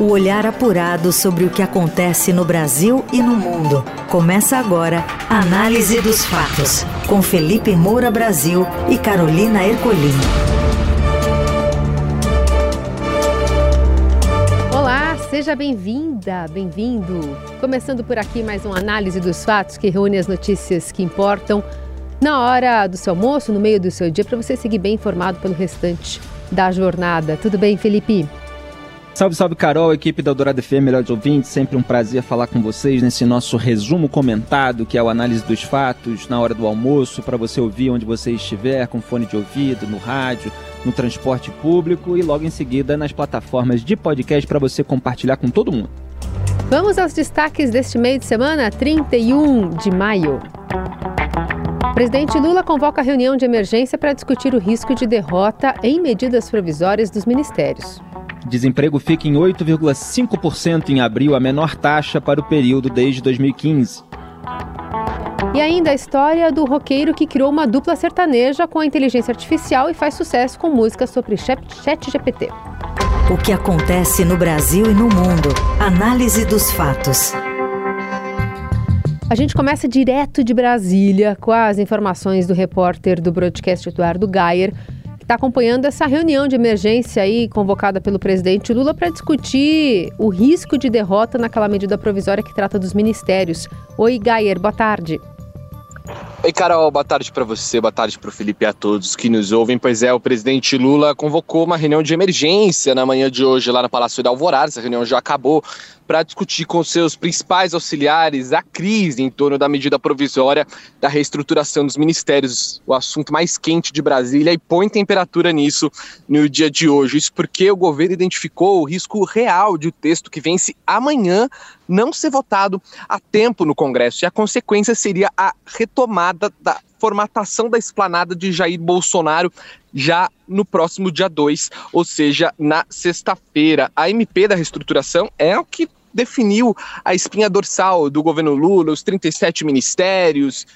O olhar apurado sobre o que acontece no Brasil e no mundo. Começa agora a Análise dos Fatos, com Felipe Moura Brasil e Carolina Ercolim. Olá, seja bem-vinda, bem-vindo. Começando por aqui mais uma análise dos fatos que reúne as notícias que importam na hora do seu almoço, no meio do seu dia, para você seguir bem informado pelo restante da jornada. Tudo bem, Felipe? Salve, salve, Carol, equipe da Dourado FM, melhores ouvintes. Sempre um prazer falar com vocês nesse nosso resumo comentado, que é o análise dos fatos na hora do almoço, para você ouvir onde você estiver, com fone de ouvido, no rádio, no transporte público e logo em seguida nas plataformas de podcast para você compartilhar com todo mundo. Vamos aos destaques deste meio de semana, 31 de maio. Presidente Lula convoca reunião de emergência para discutir o risco de derrota em medidas provisórias dos ministérios. Desemprego fica em 8,5% em abril, a menor taxa para o período desde 2015. E ainda a história do roqueiro que criou uma dupla sertaneja com a inteligência artificial e faz sucesso com músicas sobre chat GPT. O que acontece no Brasil e no mundo. Análise dos fatos. A gente começa direto de Brasília com as informações do repórter do broadcast Eduardo Gayer está acompanhando essa reunião de emergência aí convocada pelo presidente Lula para discutir o risco de derrota naquela medida provisória que trata dos ministérios. Oi, Gayer, boa tarde. Oi, Carol, boa tarde para você, boa tarde para o Felipe e a todos que nos ouvem. Pois é, o presidente Lula convocou uma reunião de emergência na manhã de hoje lá no Palácio da Alvorada. Essa reunião já acabou para discutir com seus principais auxiliares a crise em torno da medida provisória da reestruturação dos ministérios, o assunto mais quente de Brasília, e põe temperatura nisso no dia de hoje. Isso porque o governo identificou o risco real de o texto que vence amanhã não ser votado a tempo no Congresso, e a consequência seria a retomada da formatação da esplanada de Jair Bolsonaro já no próximo dia 2, ou seja, na sexta-feira. A MP da reestruturação é o que definiu a espinha dorsal do governo Lula, os 37 ministérios,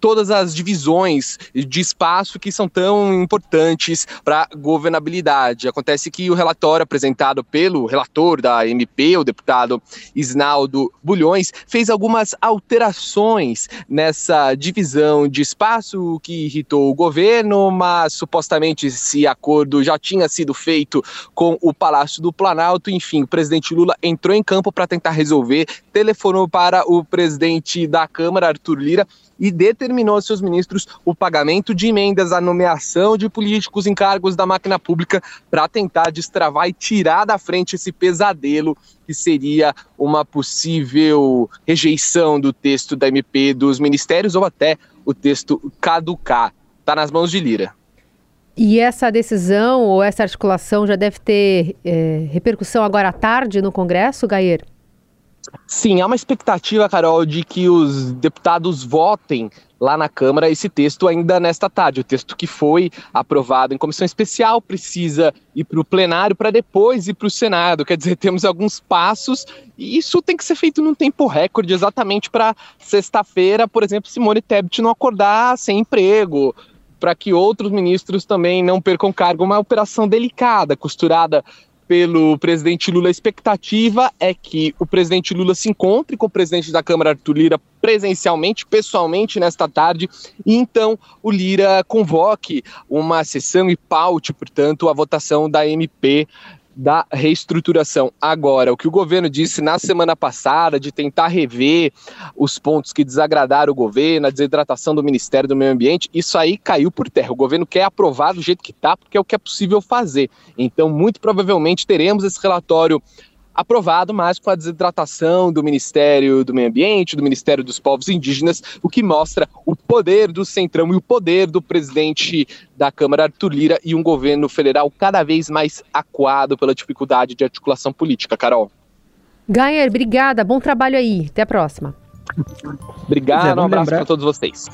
todas as divisões de espaço que são tão importantes para a governabilidade. Acontece que o relatório apresentado pelo relator da MP, o deputado Isnaldo Bulhões, fez algumas alterações nessa divisão de espaço que irritou o governo, mas supostamente esse acordo já tinha sido feito com o Palácio do Planalto. Enfim, o presidente Lula entrou em campo para tentar resolver, telefonou para o presidente da Câmara, Arthur Lira, e determinou seus ministros o pagamento de emendas à nomeação de políticos em cargos da máquina pública para tentar destravar e tirar da frente esse pesadelo que seria uma possível rejeição do texto da MP dos ministérios ou até o texto caducar. Está nas mãos de Lira. E essa decisão ou essa articulação já deve ter é, repercussão agora à tarde no Congresso, Gayer? Sim, há uma expectativa, Carol, de que os deputados votem lá na Câmara esse texto ainda nesta tarde. O texto que foi aprovado em comissão especial precisa ir para o plenário para depois ir para o Senado. Quer dizer, temos alguns passos e isso tem que ser feito num tempo recorde, exatamente para sexta-feira, por exemplo, Simone Tebet não acordar sem emprego. Para que outros ministros também não percam cargo, uma operação delicada, costurada pelo presidente Lula, a expectativa é que o presidente Lula se encontre com o presidente da Câmara, Arthur Lira, presencialmente, pessoalmente, nesta tarde, e então o Lira convoque uma sessão e paute, portanto, a votação da MP da reestruturação. Agora, o que o governo disse na semana passada de tentar rever os pontos que desagradaram o governo, a desidratação do Ministério do Meio Ambiente, isso aí caiu por terra. O governo quer aprovar do jeito que está, porque é o que é possível fazer. Então, muito provavelmente teremos esse relatório aprovado, mas com a desidratação do Ministério do Meio Ambiente, do Ministério dos Povos Indígenas, o que mostra o poder do Centrão e o poder do presidente da Câmara, Arthur Lira, e um governo federal cada vez mais acuado pela dificuldade de articulação política. Carol. Gayer, obrigada. Bom trabalho aí. Até a próxima. Obrigado, um abraço para todos vocês.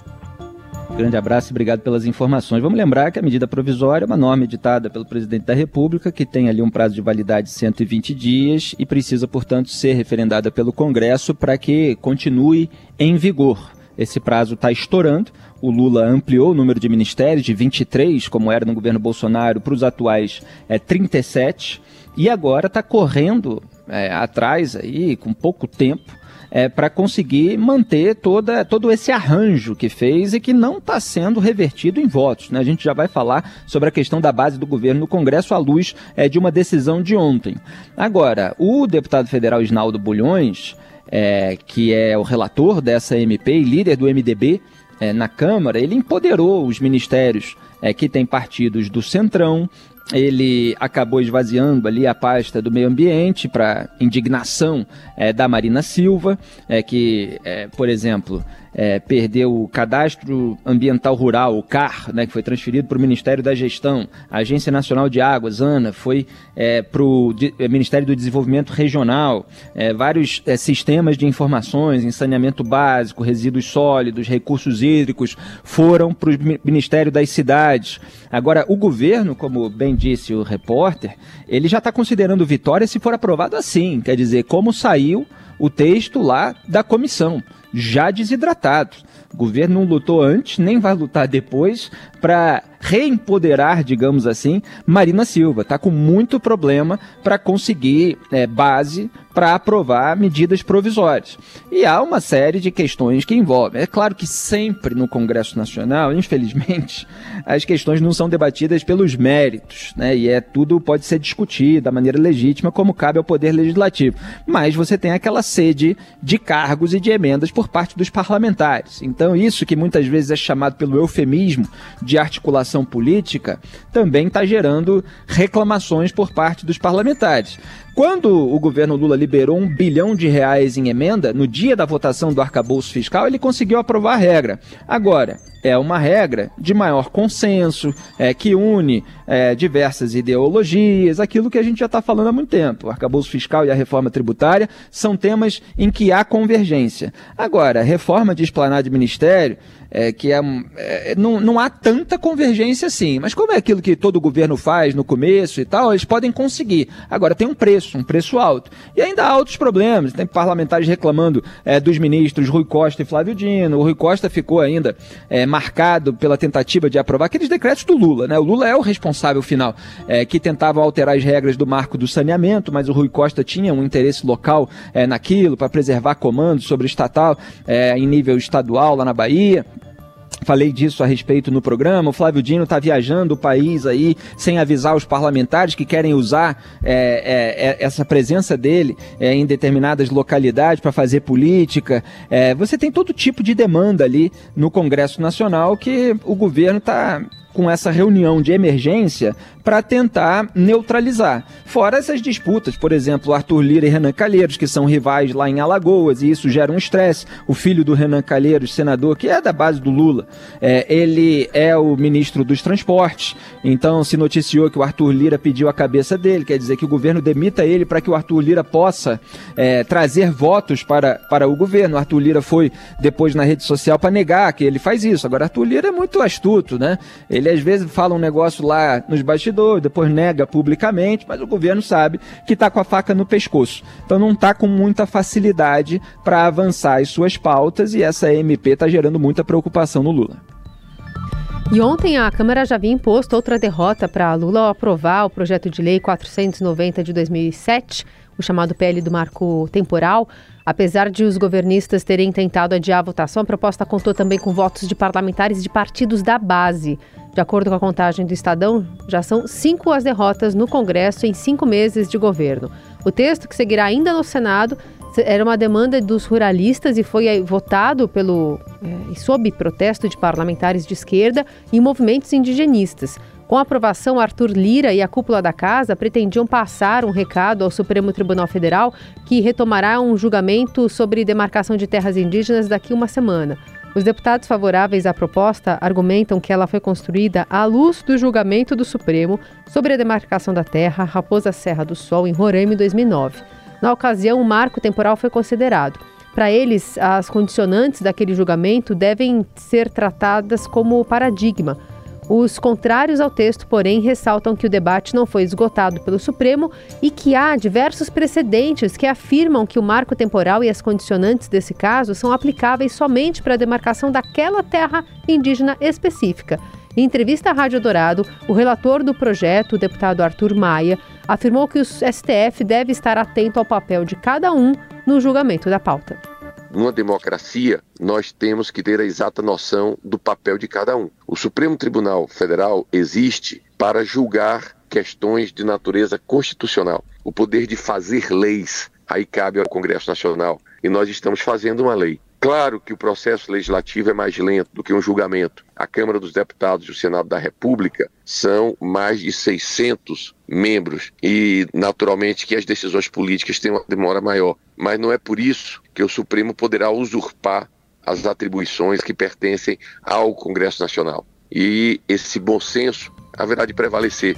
Grande abraço e obrigado pelas informações. Vamos lembrar que a medida provisória é uma norma editada pelo presidente da República, que tem ali um prazo de validade de 120 dias e precisa, portanto, ser referendada pelo Congresso para que continue em vigor. Esse prazo está estourando. O Lula ampliou o número de ministérios de 23, como era no governo Bolsonaro, para os atuais é, 37. e agora está correndo é, atrás aí, com pouco tempo, é, para conseguir manter toda, todo esse arranjo que fez e que não está sendo revertido em votos. Né? A gente já vai falar sobre a questão da base do governo no Congresso à luz é, de uma decisão de ontem. Agora, o deputado federal Isnaldo Bulhões, é, que é o relator dessa MP e líder do MDB é, na Câmara, ele empoderou os ministérios é, que têm partidos do Centrão, ele acabou esvaziando ali a pasta do meio ambiente para indignação é, da Marina Silva, é, que, é, por exemplo, é, perdeu o Cadastro Ambiental Rural, o CAR, né, que foi transferido para o Ministério da Gestão, a Agência Nacional de Águas, ANA, foi é, para o é, Ministério do Desenvolvimento Regional, é, vários é, sistemas de informações em saneamento básico, resíduos sólidos, recursos hídricos, foram para o Ministério das Cidades. Agora, o governo, como bem disse o repórter, ele já está considerando vitória se for aprovado assim, quer dizer, como saiu o texto lá da comissão já desidratados. O governo não lutou antes, nem vai lutar depois para reempoderar, digamos assim, Marina Silva. Está com muito problema para conseguir é, base para aprovar medidas provisórias. E há uma série de questões que envolvem. É claro que sempre no Congresso Nacional, infelizmente, as questões não são debatidas pelos méritos, né? E é tudo pode ser discutido da maneira legítima, como cabe ao Poder Legislativo. Mas você tem aquela sede de cargos e de emendas por parte dos parlamentares. Então, isso que muitas vezes é chamado pelo eufemismo de articulação política, também está gerando reclamações por parte dos parlamentares. Quando o governo Lula liberou um bilhão de reais em emenda, no dia da votação do arcabouço fiscal, ele conseguiu aprovar a regra. Agora, é uma regra de maior consenso, é, que une é, diversas ideologias, aquilo que a gente já está falando há muito tempo. O arcabouço fiscal e a reforma tributária são temas em que há convergência. Agora, reforma de esplanar de ministério, é, que é, é, não, não há tanta convergência assim. Mas como é aquilo que todo governo faz no começo e tal, eles podem conseguir. Agora tem um preço, um preço alto. E ainda há outros problemas. Tem parlamentares reclamando é, dos ministros Rui Costa e Flávio Dino. O Rui Costa ficou ainda é, marcado pela tentativa de aprovar aqueles decretos do Lula. Né? O Lula é o responsável final, é, que tentava alterar as regras do marco do saneamento, mas o Rui Costa tinha um interesse local é, naquilo para preservar comandos sobre estatal em nível estadual lá na Bahia. Falei disso a respeito no programa. O Flávio Dino está viajando o país aí sem avisar os parlamentares que querem usar é, é, é essa presença dele é, em determinadas localidades para fazer política. É, você tem todo tipo de demanda ali no Congresso Nacional que o governo está com essa reunião de emergência para tentar neutralizar. Fora essas disputas, por exemplo, Arthur Lira e Renan Calheiros, que são rivais lá em Alagoas, e isso gera um estresse. O filho do Renan Calheiros, senador, que é da base do Lula, é, ele é o ministro dos transportes, então se noticiou que o Arthur Lira pediu a cabeça dele, quer dizer que o governo demita ele para que o Arthur Lira possa é, trazer votos para, para o governo. O Arthur Lira foi depois na rede social para negar que ele faz isso. Agora, Arthur Lira é muito astuto, né? Ele às vezes fala um negócio lá nos bastidores depois nega publicamente, mas o governo sabe que está com a faca no pescoço. Então não está com muita facilidade para avançar as suas pautas e essa MP está gerando muita preocupação no Lula. E ontem a Câmara já havia imposto outra derrota para Lula ao aprovar o projeto de lei 490 de 2007, o chamado PL do marco temporal. Apesar de os governistas terem tentado adiar a votação, a proposta contou também com votos de parlamentares de partidos da base. De acordo com a contagem do Estadão, já são cinco as derrotas no Congresso em cinco meses de governo. O texto, que seguirá ainda no Senado, era uma demanda dos ruralistas e foi votado pelo é, sob protesto de parlamentares de esquerda e movimentos indigenistas. Com a aprovação, Arthur Lira e a cúpula da casa pretendiam passar um recado ao Supremo Tribunal Federal que retomará um julgamento sobre demarcação de terras indígenas daqui uma semana. Os deputados favoráveis à proposta argumentam que ela foi construída à luz do julgamento do Supremo sobre a demarcação da terra Raposa Serra do Sol em Roraima em 2009. Na ocasião, o marco temporal foi considerado. Para eles, as condicionantes daquele julgamento devem ser tratadas como paradigma os contrários ao texto, porém, ressaltam que o debate não foi esgotado pelo Supremo e que há diversos precedentes que afirmam que o marco temporal e as condicionantes desse caso são aplicáveis somente para a demarcação daquela terra indígena específica. Em entrevista à Rádio Dourado, o relator do projeto, o deputado Arthur Maia, afirmou que o STF deve estar atento ao papel de cada um no julgamento da pauta. Numa democracia, nós temos que ter a exata noção do papel de cada um. O Supremo Tribunal Federal existe para julgar questões de natureza constitucional. O poder de fazer leis, aí cabe ao Congresso Nacional. E nós estamos fazendo uma lei. Claro que o processo legislativo é mais lento do que um julgamento. A Câmara dos Deputados e o Senado da República são mais de 600 membros e, naturalmente, que as decisões políticas têm uma demora maior. Mas não é por isso que o Supremo poderá usurpar as atribuições que pertencem ao Congresso Nacional. E esse bom senso haverá de prevalecer.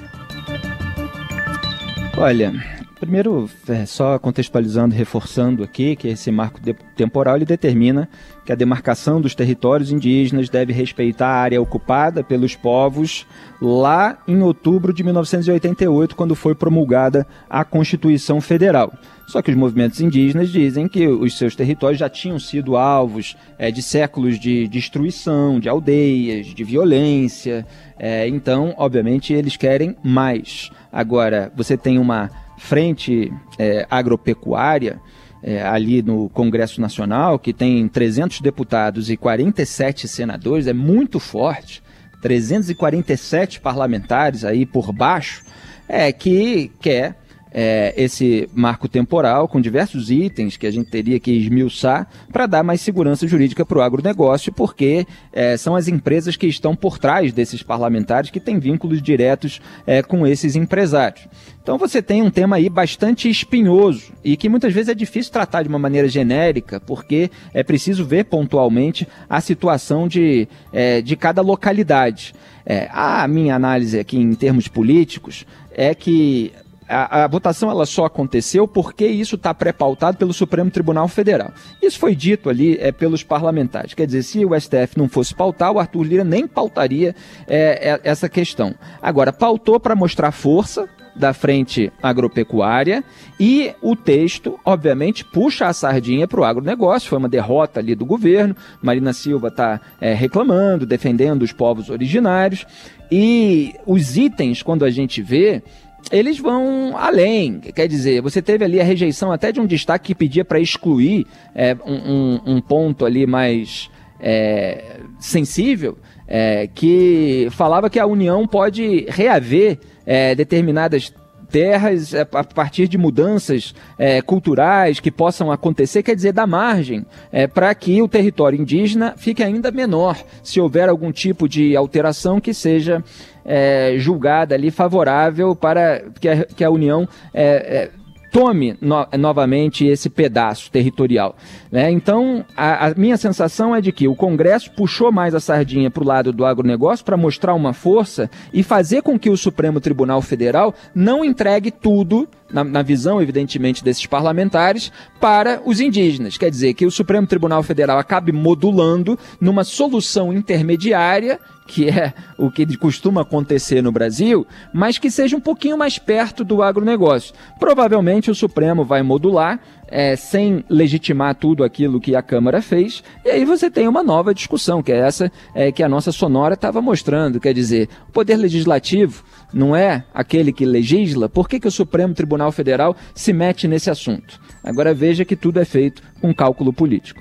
Olha, Primeiro, é, só contextualizando, reforçando aqui que esse marco temporal ele determina que a demarcação dos territórios indígenas deve respeitar a área ocupada pelos povos lá em outubro de 1988, quando foi promulgada a Constituição Federal. Só que os movimentos indígenas dizem que os seus territórios já tinham sido alvos é, de séculos de destruição, de aldeias, de violência. É, então, obviamente, eles querem mais. Agora, você tem uma frente é, agropecuária, é, ali no Congresso Nacional, que tem 300 deputados e 47 senadores, é muito forte, 347 parlamentares aí por baixo, é que quer é, esse marco temporal com diversos itens que a gente teria que esmiuçar para dar mais segurança jurídica para o agronegócio, porque é, são as empresas que estão por trás desses parlamentares que têm vínculos diretos é, com esses empresários. Então você tem um tema aí bastante espinhoso e que muitas vezes é difícil tratar de uma maneira genérica, porque é preciso ver pontualmente a situação de, é, de cada localidade. É, a minha análise aqui em termos políticos é que a, a, votação ela só aconteceu porque isso está pré-pautado pelo Supremo Tribunal Federal. Isso foi dito ali é, pelos parlamentares. Quer dizer, se o STF não fosse pautar, o Arthur Lira nem pautaria é, é, essa questão. Agora, pautou para mostrar força, da frente agropecuária e o texto, obviamente, puxa a sardinha para o agronegócio. Foi uma derrota ali do governo. Marina Silva está é, reclamando, defendendo os povos originários. E os itens, quando a gente vê, eles vão além. Quer dizer, você teve ali a rejeição até de um destaque que pedia para excluir é, um, um, ponto ali mais é, sensível, é, que falava que a União pode reaver é, determinadas terras é, a partir de mudanças é, culturais que possam acontecer, quer dizer, da margem, é, para que o território indígena fique ainda menor, se houver algum tipo de alteração que seja é, julgada ali favorável para que a, que a União é, é, tome no, novamente esse pedaço territorial. Né? Então, a, a, minha sensação é de que o Congresso puxou mais a sardinha para o lado do agronegócio para mostrar uma força e fazer com que o Supremo Tribunal Federal não entregue tudo na, na, visão, evidentemente, desses parlamentares, para os indígenas. Quer dizer, que o Supremo Tribunal Federal acabe modulando numa solução intermediária que é o que costuma acontecer no Brasil, mas que seja um pouquinho mais perto do agronegócio. Provavelmente o Supremo vai modular, é, sem legitimar tudo aquilo que a Câmara fez, e aí você tem uma nova discussão, que é essa é, que a nossa sonora estava mostrando. Quer dizer, o Poder Legislativo não é aquele que legisla, por que, que o Supremo Tribunal Federal se mete nesse assunto? Agora veja que tudo é feito com cálculo político.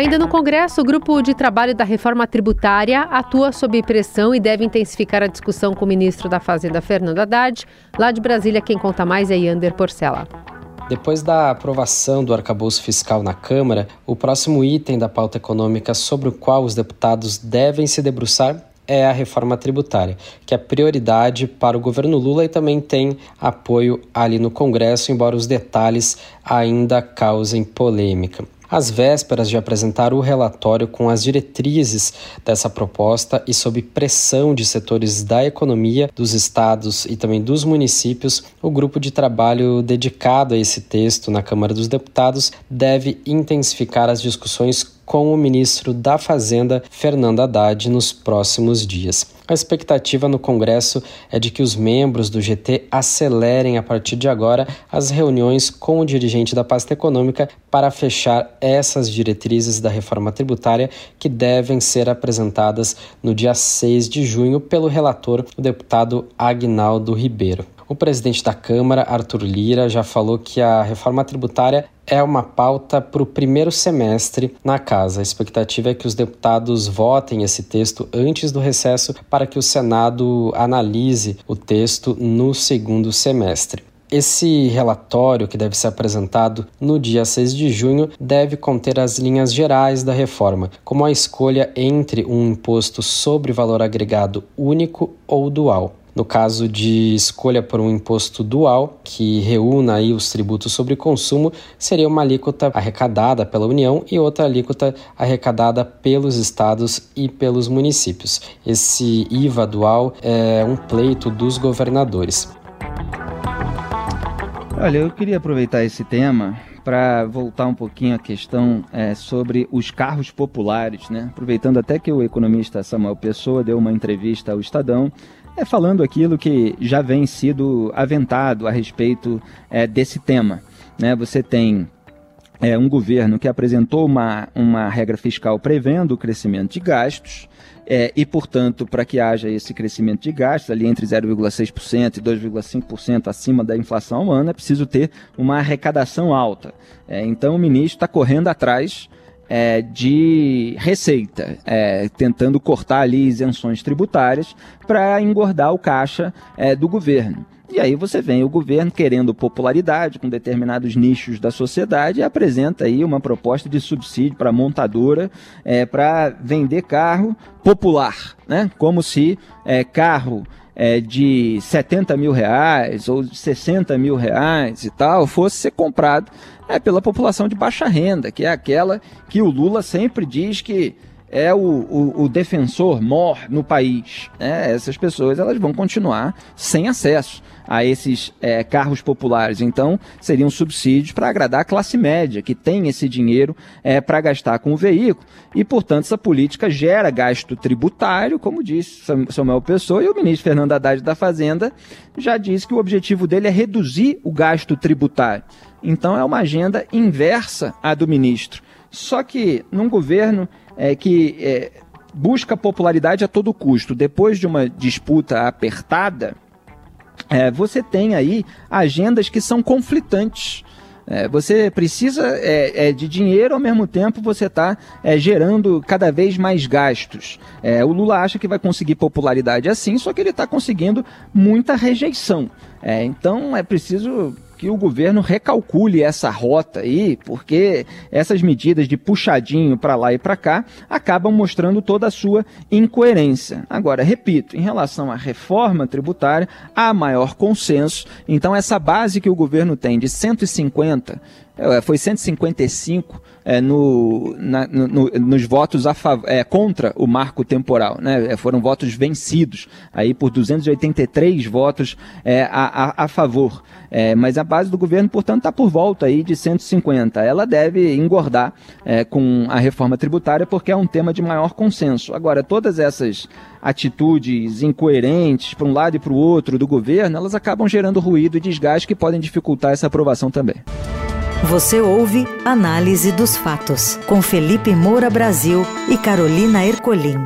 Ainda no Congresso, o grupo de trabalho da reforma tributária atua sob pressão e deve intensificar a discussão com o ministro da Fazenda, Fernando Haddad. Lá de Brasília, quem conta mais é Yander Porcela. Depois da aprovação do arcabouço fiscal na Câmara, o próximo item da pauta econômica sobre o qual os deputados devem se debruçar é a reforma tributária, que é prioridade para o governo Lula e também tem apoio ali no Congresso, embora os detalhes ainda causem polêmica às vésperas de apresentar o relatório com as diretrizes dessa proposta e sob pressão de setores da economia, dos estados e também dos municípios, o grupo de trabalho dedicado a esse texto na Câmara dos Deputados deve intensificar as discussões com o ministro da Fazenda, Fernando Haddad, nos próximos dias. A expectativa no Congresso é de que os membros do GT acelerem a partir de agora as reuniões com o dirigente da pasta econômica para fechar essas diretrizes da reforma tributária que devem ser apresentadas no dia 6 de junho pelo relator, o deputado Agnaldo Ribeiro. O presidente da Câmara, Arthur Lira, já falou que a reforma tributária é uma pauta para o primeiro semestre na casa. A expectativa é que os deputados votem esse texto antes do recesso para que o Senado analise o texto no segundo semestre. Esse relatório, que deve ser apresentado no dia 6 de junho, deve conter as linhas gerais da reforma, como a escolha entre um imposto sobre valor agregado único ou dual. No caso de escolha por um imposto dual, que reúna aí os tributos sobre consumo, seria uma alíquota arrecadada pela União e outra alíquota arrecadada pelos estados e pelos municípios. Esse IVA dual é um pleito dos governadores. Olha, eu queria aproveitar esse tema para voltar um pouquinho à questão é, sobre os carros populares, né? Aproveitando até que o economista Samuel Pessoa deu uma entrevista ao Estadão é falando aquilo que já vem sido aventado a respeito é, desse tema. Né? Você tem é, um governo que apresentou uma, uma regra fiscal prevendo o crescimento de gastos, é, e, portanto, para que haja esse crescimento de gastos, ali entre 0,6% e 2,5% acima da inflação ano, é preciso ter uma arrecadação alta. É, então, o ministro está correndo atrás é, de receita, é, tentando cortar ali isenções tributárias para engordar o caixa é, do governo. E aí você vem o governo querendo popularidade com determinados nichos da sociedade e apresenta aí uma proposta de subsídio para montadora é, para vender carro popular, né? Como se é, carro é, de 70 mil reais ou 60 mil reais e tal fosse ser comprado é pela população de baixa renda, que é aquela que o Lula sempre diz que é o, o, o defensor mor no país. Né? Essas pessoas elas vão continuar sem acesso a esses é, carros populares. Então, seriam subsídios para agradar a classe média, que tem esse dinheiro é, para gastar com o veículo. E, portanto, essa política gera gasto tributário, como disse Samuel Pessoa, e o ministro Fernando Haddad da Fazenda já disse que o objetivo dele é reduzir o gasto tributário. Então, é uma agenda inversa à do ministro. Só que num governo é, que é, busca popularidade a todo custo, depois de uma disputa apertada, é, você tem aí agendas que são conflitantes. É, você precisa é, é, de dinheiro, ao mesmo tempo você está é, gerando cada vez mais gastos. É, o Lula acha que vai conseguir popularidade assim, só que ele está conseguindo muita rejeição. Então é preciso que o governo recalcule essa rota aí, porque essas medidas de puxadinho para lá e para cá acabam mostrando toda a sua incoerência. Agora, repito, em relação à reforma tributária, há maior consenso. Então, essa base que o governo tem de 150 é, foi 155 é, no, na, no, nos votos a é, contra o marco temporal. Né? É, foram votos vencidos aí por 283 votos é, a, a, a, favor. É, mas a base do governo, portanto, está por volta aí de 150. Ela deve engordar é, com a reforma tributária porque é um tema de maior consenso. Agora, todas essas atitudes incoerentes para um lado e para o outro do governo, elas acabam gerando ruído e desgaste que podem dificultar essa aprovação também. Você ouve Análise dos Fatos, com Felipe Moura Brasil e Carolina Ercolim.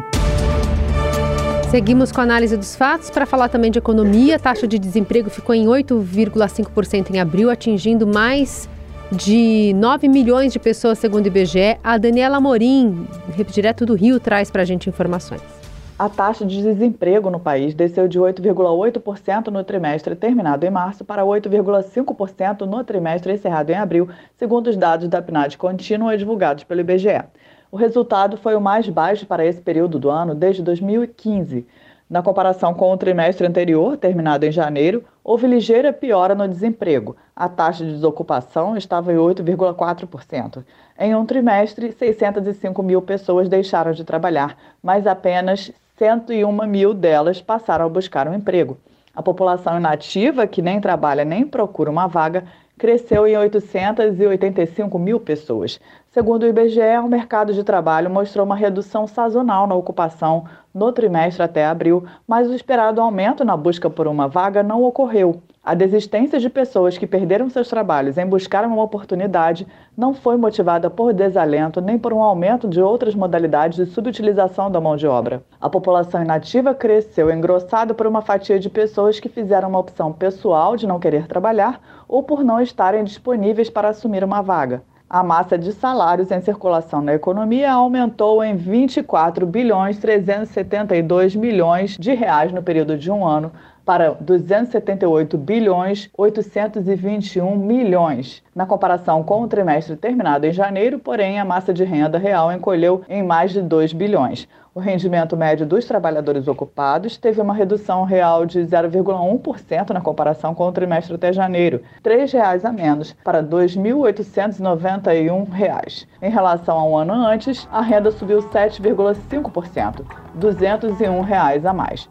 Seguimos com a análise dos fatos para falar também de economia. A taxa de desemprego ficou em 8,5% em abril, atingindo mais de 9 milhões de pessoas, segundo o IBGE. A Daniela Morim, direto do Rio, traz para a gente informações. A taxa de desemprego no país desceu de 8,8% no trimestre terminado em março para 8,5% no trimestre encerrado em abril, segundo os dados da PNAD contínua divulgados pelo IBGE. O resultado foi o mais baixo para esse período do ano desde 2015. Na comparação com o trimestre anterior, terminado em janeiro, houve ligeira piora no desemprego. A taxa de desocupação estava em 8,4%. Em um trimestre, 605 mil pessoas deixaram de trabalhar, mas apenas 101 mil delas passaram a buscar um emprego. A população inativa, que nem trabalha nem procura uma vaga, cresceu em 885 mil pessoas. Segundo o IBGE, o mercado de trabalho mostrou uma redução sazonal na ocupação no trimestre até abril, mas o esperado aumento na busca por uma vaga não ocorreu. A desistência de pessoas que perderam seus trabalhos em buscar uma oportunidade não foi motivada por desalento nem por um aumento de outras modalidades de subutilização da mão de obra. A população inativa cresceu engrossada por uma fatia de pessoas que fizeram uma opção pessoal de não querer trabalhar ou por não estarem disponíveis para assumir uma vaga a massa de salários em circulação na economia aumentou em 24 bilhões 372 milhões de reais no período de um ano para 278 bilhões 821 milhões. Na comparação com o trimestre terminado em janeiro, porém, a massa de renda real encolheu em mais de 2 bilhões. O rendimento médio dos trabalhadores ocupados teve uma redução real de 0,1% na comparação com o trimestre até janeiro, R$ 3,00 a menos, para R$ 2.891. Em relação a um ano antes, a renda subiu 7,5%, 201 reais a mais.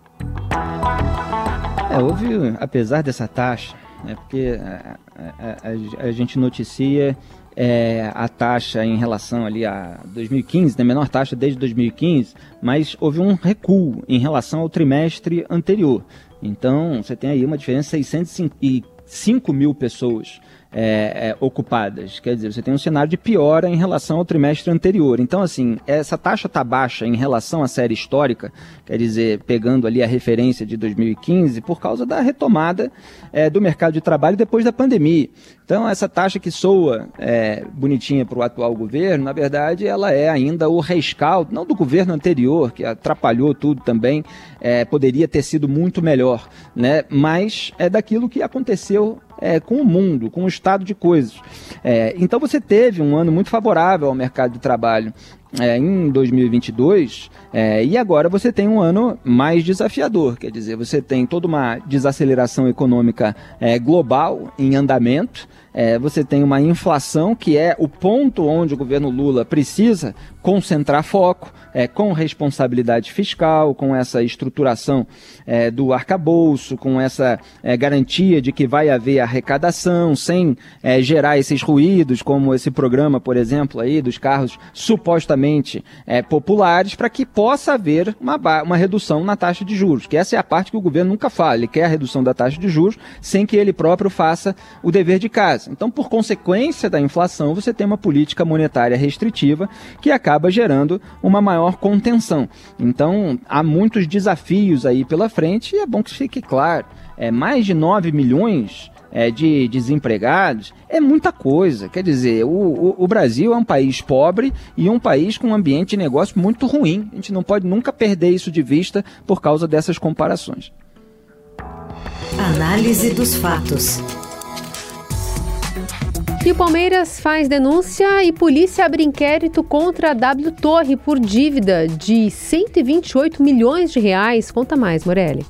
É, houve, apesar dessa taxa, né, porque a, a, a, a gente noticia é, a taxa em relação ali a 2015, né, menor taxa desde 2015, mas houve um recuo em relação ao trimestre anterior. Então, você tem aí uma diferença de 605 mil pessoas é, é, ocupadas. Quer dizer, você tem um cenário de piora em relação ao trimestre anterior. Então, assim, essa taxa está baixa em relação à série histórica, quer dizer, pegando ali a referência de 2015, por causa da retomada é, do mercado de trabalho depois da pandemia. Então, essa taxa que soa é, bonitinha para o atual governo, na verdade, ela é ainda o rescaldo, não do governo anterior, que atrapalhou tudo também, é, poderia ter sido muito melhor, né? mas é daquilo que aconteceu é, com o mundo, com o estado de coisas. É, então você teve um ano muito favorável ao mercado de trabalho é, em 2022 é, e agora você tem um ano mais desafiador, quer dizer, você tem toda uma desaceleração econômica é, global em andamento. É, você tem uma inflação que é o ponto onde o governo Lula precisa concentrar foco, é, com responsabilidade fiscal, com essa estruturação é, do arcabouço, com essa é, garantia de que vai haver arrecadação, sem é, gerar esses ruídos, como esse programa, por exemplo, aí dos carros supostamente é, populares, para que possa haver uma, uma redução na taxa de juros, que essa é a parte que o governo nunca fala, ele quer a redução da taxa de juros sem que ele próprio faça o dever de casa. Então, por consequência da inflação, você tem uma política monetária restritiva que acaba acaba gerando uma maior contenção. Então, há muitos desafios aí pela frente e é bom que fique claro. É, mais de 9 milhões é, de desempregados é muita coisa. Quer dizer, o, o, o, Brasil é um país pobre e um país com um ambiente de negócio muito ruim. A gente não pode nunca perder isso de vista por causa dessas comparações. Análise dos fatos. E o Palmeiras faz denúncia e polícia abre inquérito contra a W Torre por dívida de 128 milhões de reais. Conta mais, Morelli.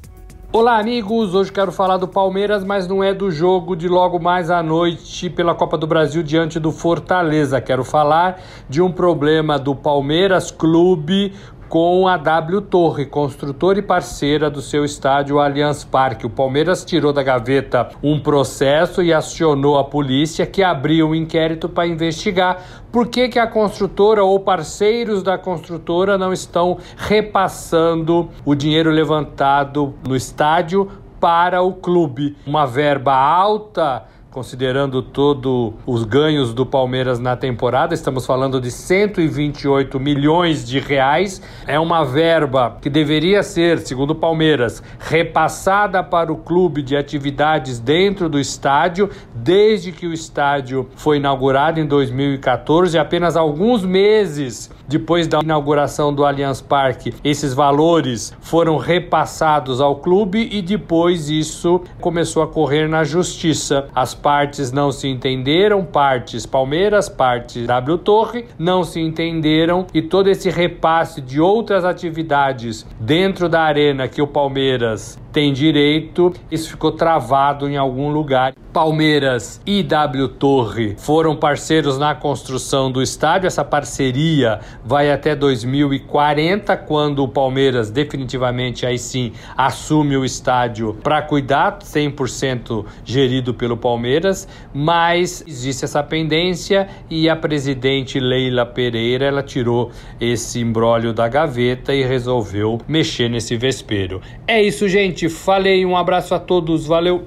Olá, amigos. Hoje quero falar do Palmeiras, mas não é do jogo de logo mais à noite pela Copa do Brasil diante do Fortaleza. Quero falar de um problema do Palmeiras Clube com a W Torre, construtora e parceira do seu estádio Allianz Parque. O Palmeiras tirou da gaveta um processo e acionou a polícia, que abriu um inquérito para investigar por que, que a construtora ou parceiros da construtora não estão repassando o dinheiro levantado no estádio para o clube. Uma verba alta considerando todos os ganhos do Palmeiras na temporada, estamos falando de 128 milhões de reais. É uma verba que deveria ser, segundo o Palmeiras, repassada para o clube de atividades dentro do estádio, desde que o estádio foi inaugurado em 2014, apenas alguns meses depois da inauguração do Allianz Parque, esses valores foram repassados ao clube e depois isso começou a correr na justiça. As partes não se entenderam, partes Palmeiras, partes W Torre, não se entenderam e todo esse repasse de outras atividades dentro da arena que o Palmeiras tem direito. Isso ficou travado em algum lugar. Palmeiras e W Torre foram parceiros na construção do estádio. Essa parceria vai até 2040, quando o Palmeiras definitivamente aí sim assume o estádio para cuidar, 100% gerido pelo Palmeiras, mas existe essa pendência e a presidente Leila Pereira, ela tirou esse embrólio da gaveta e resolveu mexer nesse vespeiro. É isso, gente. Falei, um abraço a todos, valeu.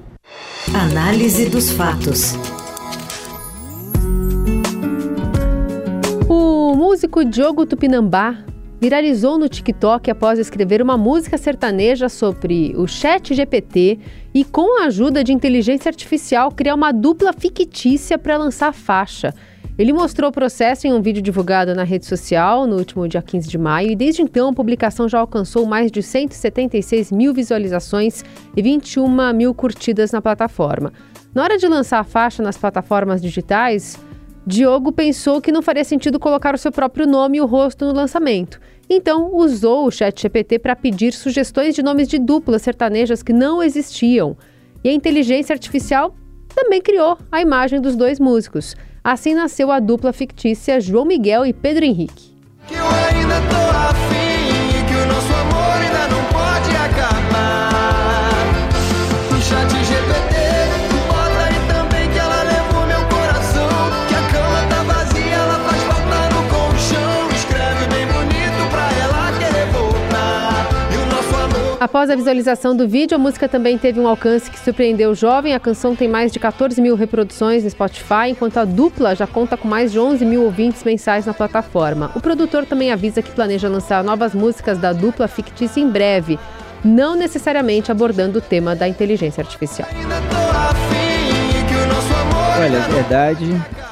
Análise dos fatos. O músico Diogo Tupinambá viralizou no TikTok após escrever uma música sertaneja sobre o chat GPT e, com a ajuda de inteligência artificial, criar uma dupla fictícia para lançar a faixa. Ele mostrou o processo em um vídeo divulgado na rede social no último dia 15 de maio e desde então a publicação já alcançou mais de 176 mil visualizações e 21 mil curtidas na plataforma. Na hora de lançar a faixa nas plataformas digitais, Diogo pensou que não faria sentido colocar o seu próprio nome e o rosto no lançamento. Então, usou o ChatGPT para pedir sugestões de nomes de duplas sertanejas que não existiam. E a inteligência artificial também criou a imagem dos dois músicos. Assim nasceu a dupla fictícia João Miguel e Pedro Henrique. Após a visualização do vídeo, a música também teve um alcance que surpreendeu o jovem. A canção tem mais de 14 mil reproduções no Spotify, enquanto a dupla já conta com mais de 11 mil ouvintes mensais na plataforma. O produtor também avisa que planeja lançar novas músicas da dupla fictícia em breve, não necessariamente abordando o tema da inteligência artificial. Olha, a verdade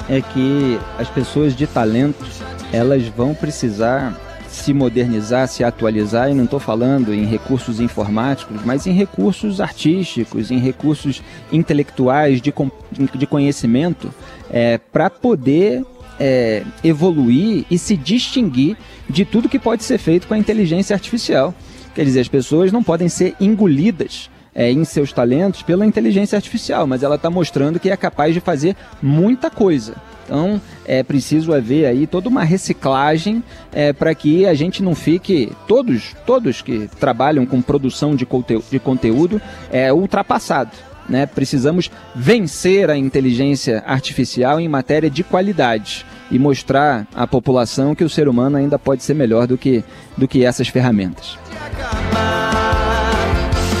é que as pessoas de talento elas vão precisar se modernizar, se atualizar, e não estou falando em recursos informáticos, mas em recursos artísticos, em recursos intelectuais, de, de conhecimento, é, para poder é, evoluir e se distinguir de tudo que pode ser feito com a inteligência artificial. Quer dizer, as pessoas não podem ser engolidas é, em seus talentos pela inteligência artificial, mas ela está mostrando que é capaz de fazer muita coisa. Então é preciso haver aí toda uma reciclagem é, para que a gente não fique todos todos que trabalham com produção de, conte de conteúdo é ultrapassado. Né? Precisamos vencer a inteligência artificial em matéria de qualidade e mostrar à população que o ser humano ainda pode ser melhor do que, do que essas ferramentas.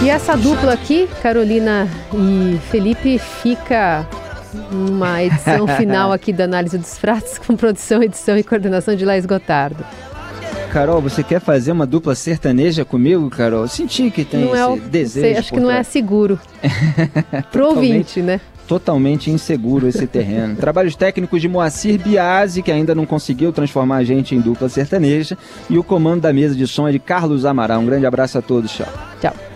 E essa dupla aqui, Carolina e Felipe, fica uma edição final aqui da Análise dos Pratos, com produção, edição e coordenação de Laís Gotardo. Carol, você quer fazer uma dupla sertaneja comigo, Carol? senti que tem não esse é o, desejo. Sei, acho que não é seguro. Pro ouvinte, né? Totalmente inseguro esse terreno. Trabalhos técnicos de Moacir Biasi, que ainda não conseguiu transformar a gente em dupla sertaneja. E o comando da mesa de som é de Carlos Amaral. Um grande abraço a todos. Tchau. Tchau.